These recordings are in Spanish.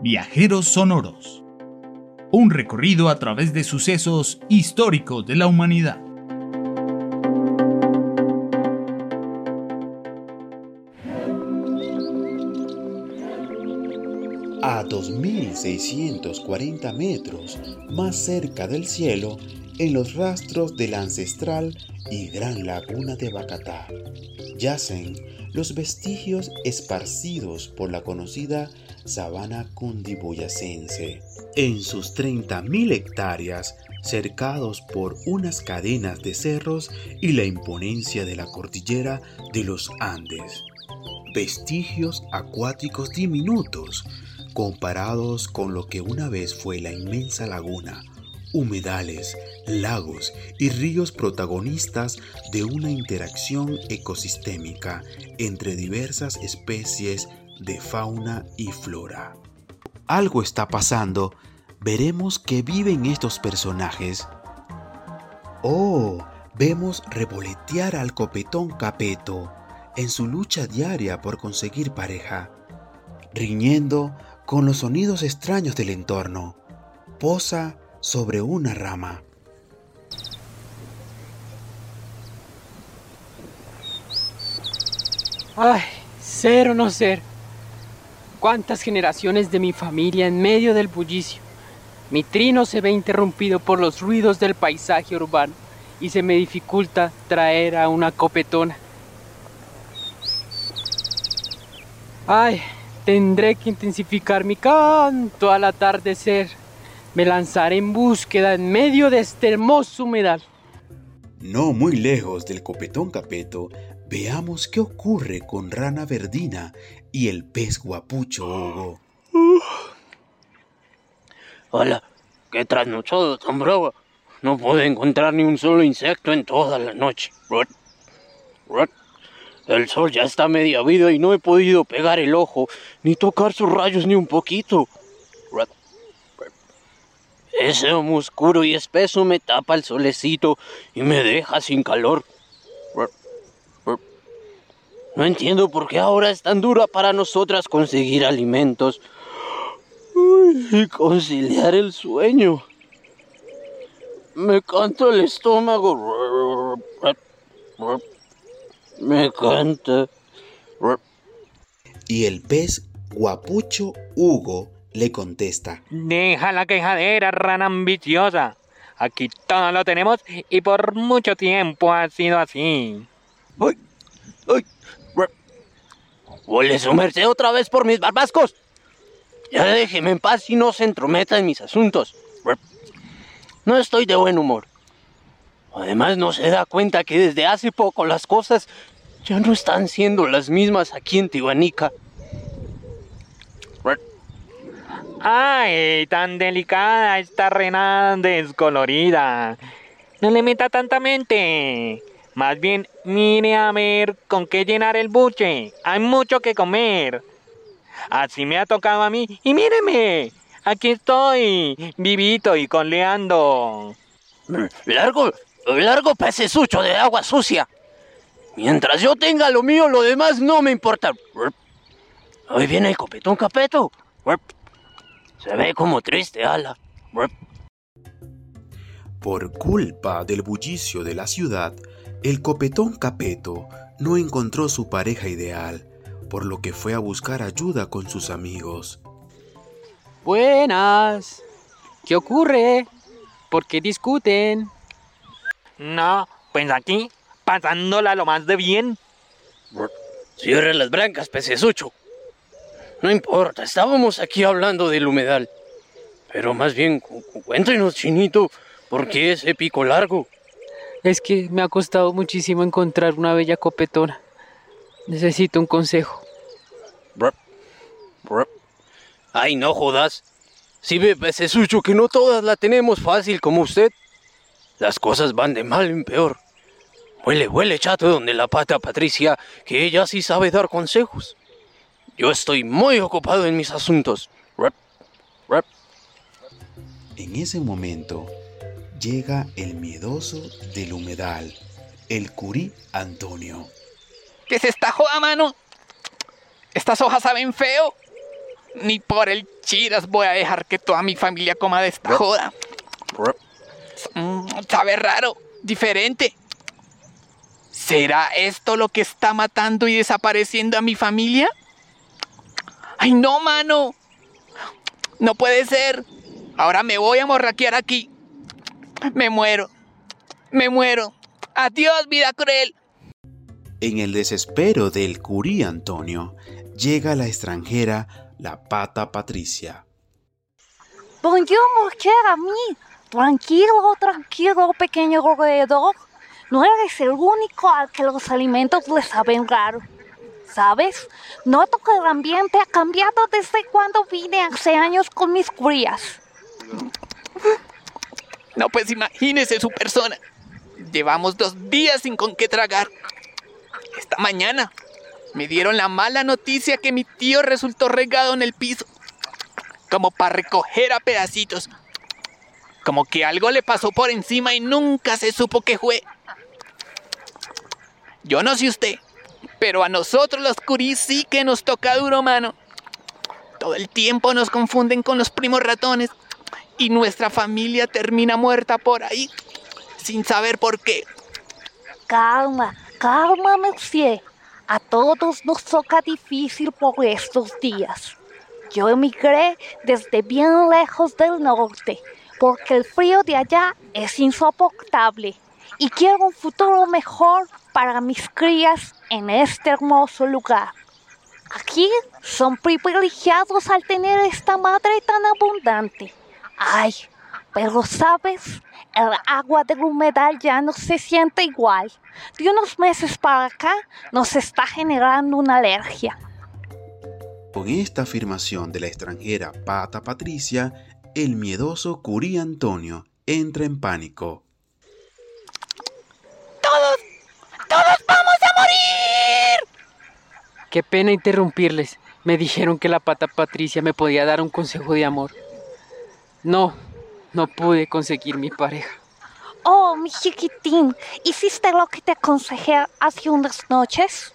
Viajeros Sonoros. Un recorrido a través de sucesos históricos de la humanidad. A 2.640 metros más cerca del cielo, en los rastros de la ancestral y gran laguna de Bacatá, yacen los vestigios esparcidos por la conocida sabana cundiboyacense. En sus 30.000 hectáreas, cercados por unas cadenas de cerros y la imponencia de la cordillera de los Andes. Vestigios acuáticos diminutos comparados con lo que una vez fue la inmensa laguna, humedales, lagos y ríos protagonistas de una interacción ecosistémica entre diversas especies de fauna y flora. Algo está pasando, veremos que viven estos personajes. Oh, vemos revolotear al copetón Capeto en su lucha diaria por conseguir pareja, riñendo con los sonidos extraños del entorno. Posa sobre una rama. Ay, ser o no ser. Cuántas generaciones de mi familia en medio del bullicio. Mi trino se ve interrumpido por los ruidos del paisaje urbano y se me dificulta traer a una copetona. Ay, Tendré que intensificar mi canto al atardecer. Me lanzaré en búsqueda en medio de este hermoso humedal. No muy lejos del copetón capeto, veamos qué ocurre con Rana Verdina y el pez guapucho Hugo. Hola, qué trasnochado tan bravo. No puedo encontrar ni un solo insecto en toda la noche. El sol ya está media vida y no he podido pegar el ojo, ni tocar sus rayos ni un poquito. Ese humo oscuro y espeso me tapa el solecito y me deja sin calor. No entiendo por qué ahora es tan dura para nosotras conseguir alimentos y conciliar el sueño. Me canta el estómago. Me canta. Y el pez guapucho Hugo le contesta. Deja la quejadera, rana ambiciosa. Aquí todo lo tenemos y por mucho tiempo ha sido así. ¡Ay! ¡Ay! ¡Huele su merced otra vez por mis barbascos! Ya déjeme en paz y no se entrometa en mis asuntos. No estoy de buen humor. Además, no se da cuenta que desde hace poco las cosas ya no están siendo las mismas aquí en Tijuanica. Ay, tan delicada esta rena descolorida. No le meta tanta mente. Más bien, mire a ver con qué llenar el buche. Hay mucho que comer. Así me ha tocado a mí. Y míreme, aquí estoy, vivito y conleando. Largo, largo pecesucho de agua sucia. Mientras yo tenga lo mío, lo demás no me importa. Hoy viene el copetón capeto. Se ve como triste, ala. Por culpa del bullicio de la ciudad, el copetón capeto no encontró su pareja ideal, por lo que fue a buscar ayuda con sus amigos. Buenas. ¿Qué ocurre? ¿Por qué discuten? No, pues aquí, pasándola lo más de bien. Cierre las brancas, pecesucho. No importa, estábamos aquí hablando del humedal. Pero más bien, cuéntenos, chinito, ¿por qué ese pico largo? Es que me ha costado muchísimo encontrar una bella copetona. Necesito un consejo. Ay, no jodas. Si ve, pecesucho, que no todas la tenemos fácil como usted. Las cosas van de mal en peor. Huele, huele, chato, donde la pata Patricia, que ella sí sabe dar consejos. Yo estoy muy ocupado en mis asuntos. En ese momento llega el miedoso del humedal, el curí Antonio. ¿Qué es esta joda, mano? ¿Estas hojas saben feo? Ni por el chiras voy a dejar que toda mi familia coma de esta joda. Mm, sabe raro, diferente. ¿Será esto lo que está matando y desapareciendo a mi familia? ¡Ay, no, mano! No puede ser. Ahora me voy a morraquear aquí. Me muero. Me muero. Adiós, vida cruel. En el desespero del curí Antonio, llega la extranjera, la pata Patricia. Bonjour, mujer, a mí. Tranquilo, tranquilo, pequeño roedor. No eres el único al que los alimentos le saben raro. ¿Sabes? Noto que el ambiente ha cambiado desde cuando vine hace años con mis crías. No, pues imagínese su persona. Llevamos dos días sin con qué tragar. Esta mañana me dieron la mala noticia que mi tío resultó regado en el piso. Como para recoger a pedacitos. Como que algo le pasó por encima y nunca se supo qué fue. Yo no sé usted, pero a nosotros los curis sí que nos toca duro, mano. Todo el tiempo nos confunden con los primos ratones y nuestra familia termina muerta por ahí, sin saber por qué. Calma, calma, monsieur. A todos nos toca difícil por estos días. Yo emigré desde bien lejos del norte, porque el frío de allá es insoportable y quiero un futuro mejor para mis crías en este hermoso lugar. Aquí son privilegiados al tener esta madre tan abundante. Ay, pero sabes, el agua del humedal ya no se siente igual. De unos meses para acá nos está generando una alergia. Con esta afirmación de la extranjera Pata Patricia, el miedoso Curí Antonio entra en pánico. ¡Todos! ¡Todos vamos a morir! Qué pena interrumpirles. Me dijeron que la pata Patricia me podía dar un consejo de amor. No, no pude conseguir mi pareja. Oh, mi chiquitín, ¿hiciste lo que te aconsejé hace unas noches?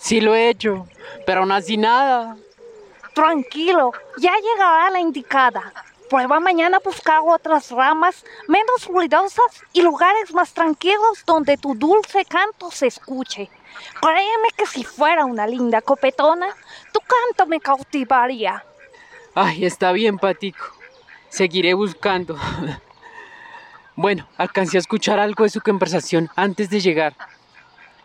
Sí lo he hecho, pero no así nada. Tranquilo, ya llegará la indicada. Prueba mañana a buscar otras ramas menos ruidosas y lugares más tranquilos donde tu dulce canto se escuche. Créeme que si fuera una linda copetona, tu canto me cautivaría. Ay, está bien, Patico. Seguiré buscando. bueno, alcancé a escuchar algo de su conversación antes de llegar.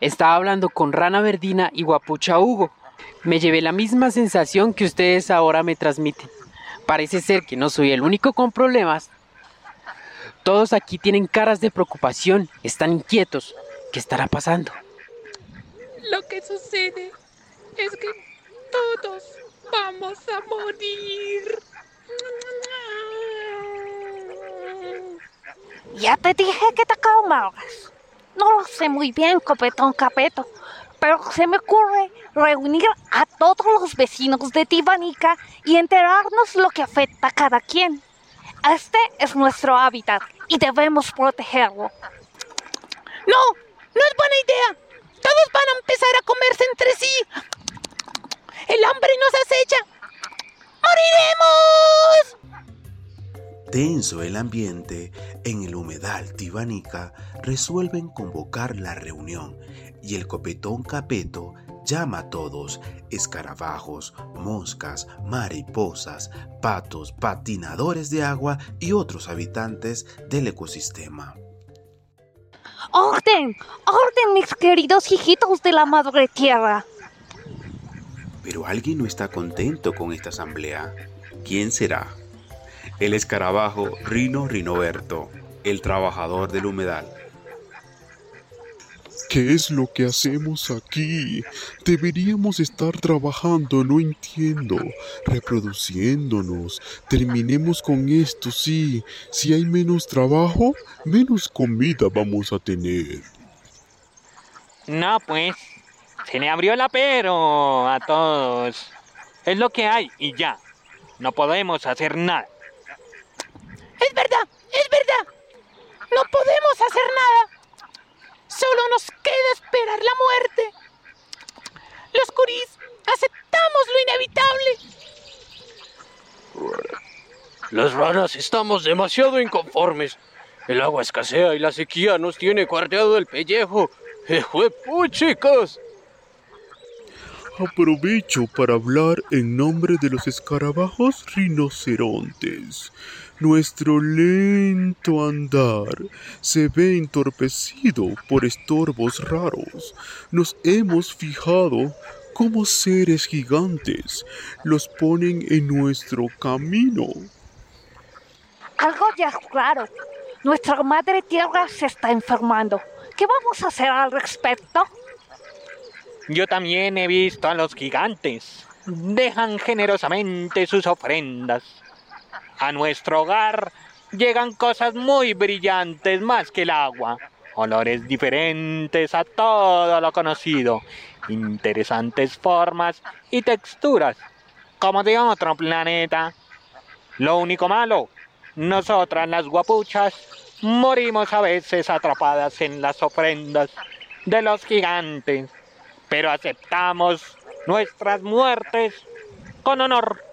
Estaba hablando con Rana Verdina y Guapucha Hugo. Me llevé la misma sensación que ustedes ahora me transmiten. Parece ser que no soy el único con problemas. Todos aquí tienen caras de preocupación, están inquietos. ¿Qué estará pasando? Lo que sucede es que todos vamos a morir. Ya te dije que te calmaras. No lo sé muy bien, copetón capeto, pero se me ocurre reunir a todos los vecinos de Tibanica y enterarnos lo que afecta a cada quien. Este es nuestro hábitat y debemos protegerlo. No, no es buena idea. Todos van a empezar a comerse entre sí. El hambre nos acecha. ¡Moriremos! Tenso el ambiente, en el humedal Tibanica resuelven convocar la reunión y el copetón capeto llama a todos, escarabajos, moscas, mariposas, patos, patinadores de agua y otros habitantes del ecosistema. ¡Orden! ¡Orden, mis queridos hijitos de la madre tierra! Pero alguien no está contento con esta asamblea. ¿Quién será? El escarabajo Rino Rinoberto, el trabajador del humedal. ¿Qué es lo que hacemos aquí? Deberíamos estar trabajando, no entiendo. Reproduciéndonos. Terminemos con esto, sí. Si hay menos trabajo, menos comida vamos a tener. No, pues. Se le abrió el apero a todos. Es lo que hay y ya. No podemos hacer nada. No podemos hacer nada. Solo nos queda esperar la muerte. Los curís aceptamos lo inevitable. Las ranas estamos demasiado inconformes. El agua escasea y la sequía nos tiene cuarteado el pellejo. ¡Puchicos! Aprovecho para hablar en nombre de los escarabajos rinocerontes. Nuestro lento andar se ve entorpecido por estorbos raros. Nos hemos fijado cómo seres gigantes los ponen en nuestro camino. Algo ya es claro. Nuestra madre tierra se está enfermando. ¿Qué vamos a hacer al respecto? Yo también he visto a los gigantes. Dejan generosamente sus ofrendas. A nuestro hogar llegan cosas muy brillantes más que el agua. Olores diferentes a todo lo conocido. Interesantes formas y texturas. Como de otro planeta. Lo único malo, nosotras las guapuchas morimos a veces atrapadas en las ofrendas de los gigantes pero aceptamos nuestras muertes con honor.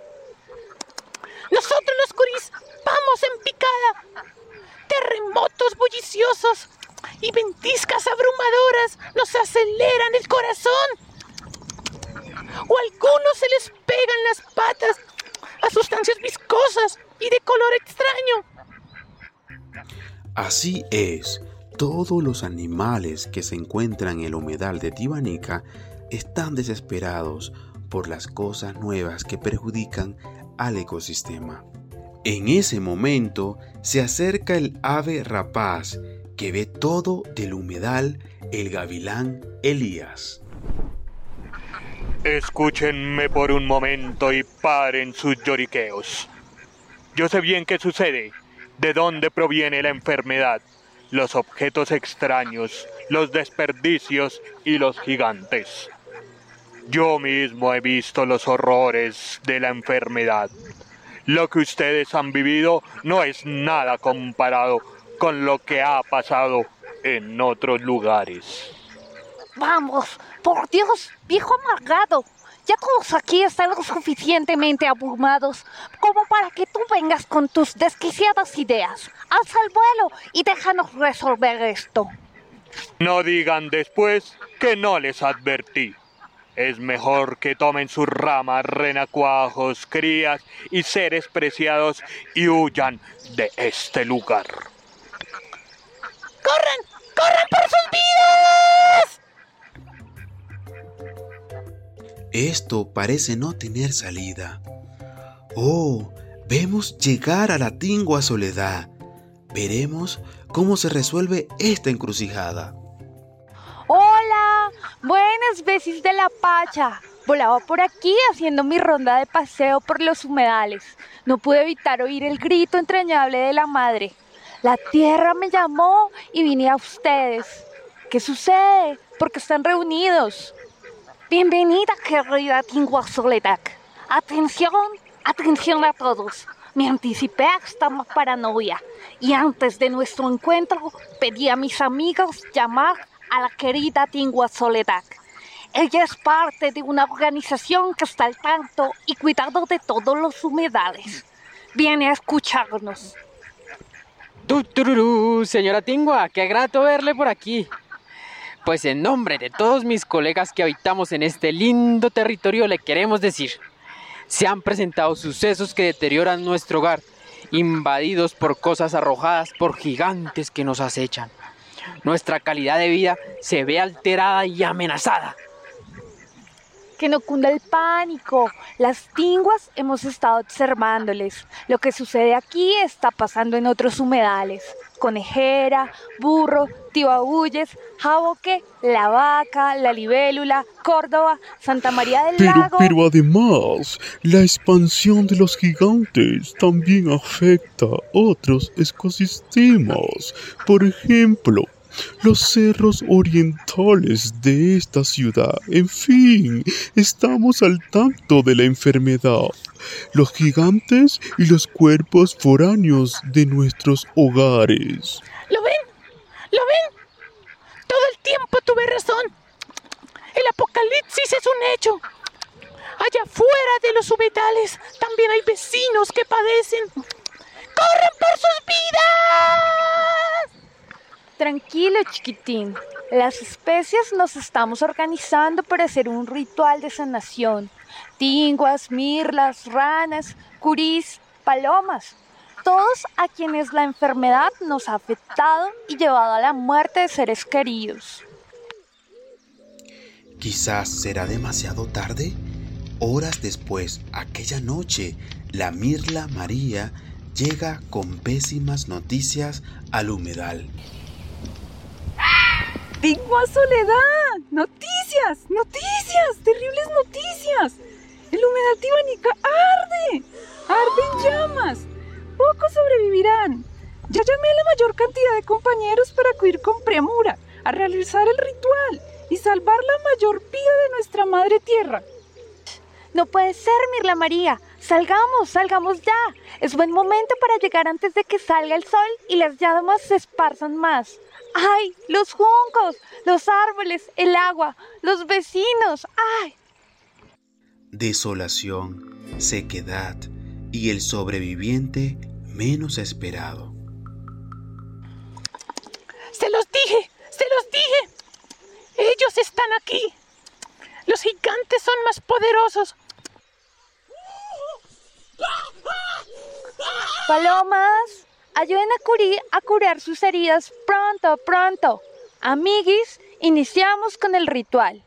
Nosotros los curis vamos en picada. Terremotos bulliciosos y ventiscas abrumadoras nos aceleran el corazón. O a algunos se les pegan las patas a sustancias viscosas y de color extraño. Así es. Todos los animales que se encuentran en el humedal de Tibanica están desesperados por las cosas nuevas que perjudican al ecosistema. En ese momento se acerca el ave rapaz que ve todo del humedal, el gavilán Elías. Escúchenme por un momento y paren sus lloriqueos. Yo sé bien qué sucede, de dónde proviene la enfermedad los objetos extraños, los desperdicios y los gigantes. Yo mismo he visto los horrores de la enfermedad. Lo que ustedes han vivido no es nada comparado con lo que ha pasado en otros lugares. Vamos, por Dios, viejo amargado. Ya todos aquí están lo suficientemente abrumados como para que tú vengas con tus desquiciadas ideas. Alza el vuelo y déjanos resolver esto. No digan después que no les advertí. Es mejor que tomen sus ramas, renacuajos, crías y seres preciados y huyan de este lugar. ¡Corran! ¡Corran Esto parece no tener salida. Oh, vemos llegar a la tingua soledad. Veremos cómo se resuelve esta encrucijada. Hola, buenas veces de la Pacha. Volaba por aquí haciendo mi ronda de paseo por los humedales. No pude evitar oír el grito entrañable de la madre. La tierra me llamó y vine a ustedes. ¿Qué sucede? ¿Por qué están reunidos? Bienvenida, querida Tingua Soledad. Atención, atención a todos. Me anticipé a esta paranoia y antes de nuestro encuentro pedí a mis amigos llamar a la querida Tingua Soledad. Ella es parte de una organización que está al tanto y cuidado de todos los humedales. Viene a escucharnos. Tutururú, señora Tingua, qué grato verle por aquí. Pues en nombre de todos mis colegas que habitamos en este lindo territorio le queremos decir, se han presentado sucesos que deterioran nuestro hogar, invadidos por cosas arrojadas por gigantes que nos acechan. Nuestra calidad de vida se ve alterada y amenazada. Que no cunda el pánico. Las tinguas hemos estado observándoles. Lo que sucede aquí está pasando en otros humedales. Conejera, burro, tibabuyes, jaboque, la vaca, la libélula, Córdoba, Santa María del Pero, Lago. pero además, la expansión de los gigantes también afecta otros ecosistemas. Por ejemplo, los cerros orientales de esta ciudad. En fin, estamos al tanto de la enfermedad, los gigantes y los cuerpos foráneos de nuestros hogares. ¿Lo ven? ¿Lo ven? Todo el tiempo tuve razón. El apocalipsis es un hecho. Allá fuera de los humedales también hay vecinos que padecen. ¡Corren por sus vidas! Tranquilo, chiquitín. Las especies nos estamos organizando para hacer un ritual de sanación. Tinguas, mirlas, ranas, curís, palomas. Todos a quienes la enfermedad nos ha afectado y llevado a la muerte de seres queridos. Quizás será demasiado tarde. Horas después, aquella noche, la Mirla María llega con pésimas noticias al humedal. Tengo a Soledad. Noticias, noticias, terribles acudir con premura a realizar el ritual y salvar la mayor vida de nuestra madre tierra. No puede ser, Mirla María. Salgamos, salgamos ya. Es buen momento para llegar antes de que salga el sol y las llamas se esparzan más. ¡Ay! Los juncos, los árboles, el agua, los vecinos. ¡Ay! Desolación, sequedad y el sobreviviente menos esperado. Se los dije, se los dije. Ellos están aquí. Los gigantes son más poderosos. Palomas, ayuden a Curi a curar sus heridas pronto, pronto. Amiguis, iniciamos con el ritual.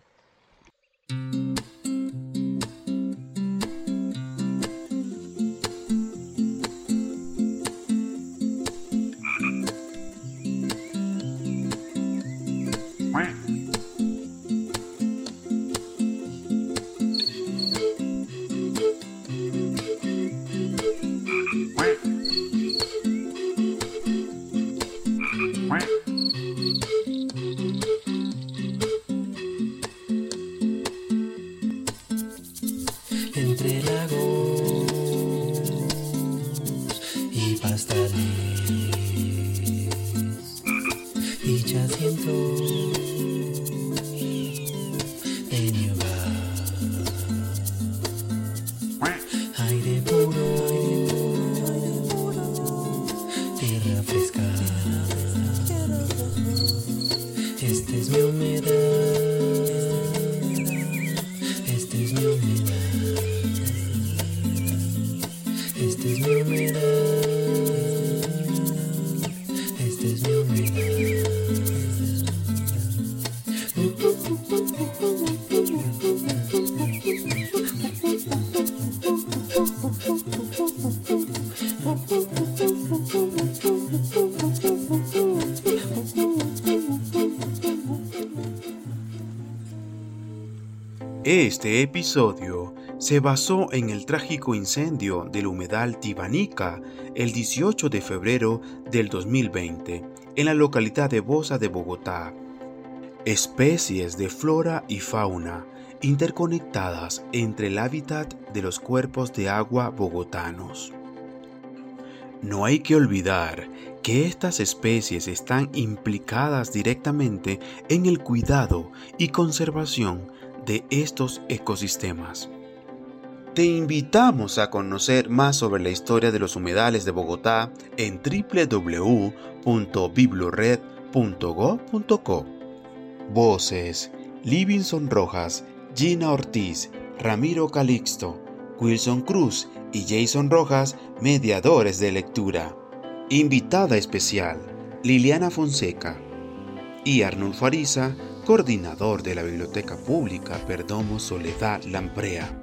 Este episodio se basó en el trágico incendio del humedal Tibanica el 18 de febrero del 2020 en la localidad de Bosa de Bogotá. Especies de flora y fauna interconectadas entre el hábitat de los cuerpos de agua bogotanos. No hay que olvidar que estas especies están implicadas directamente en el cuidado y conservación de estos ecosistemas. Te invitamos a conocer más sobre la historia de los humedales de Bogotá en www.biblored.go.co. Voces: Livinson Rojas, Gina Ortiz, Ramiro Calixto, Wilson Cruz y Jason Rojas, mediadores de lectura. Invitada especial: Liliana Fonseca y Arnulfo Ariza, coordinador de la Biblioteca Pública Perdomo Soledad Lamprea.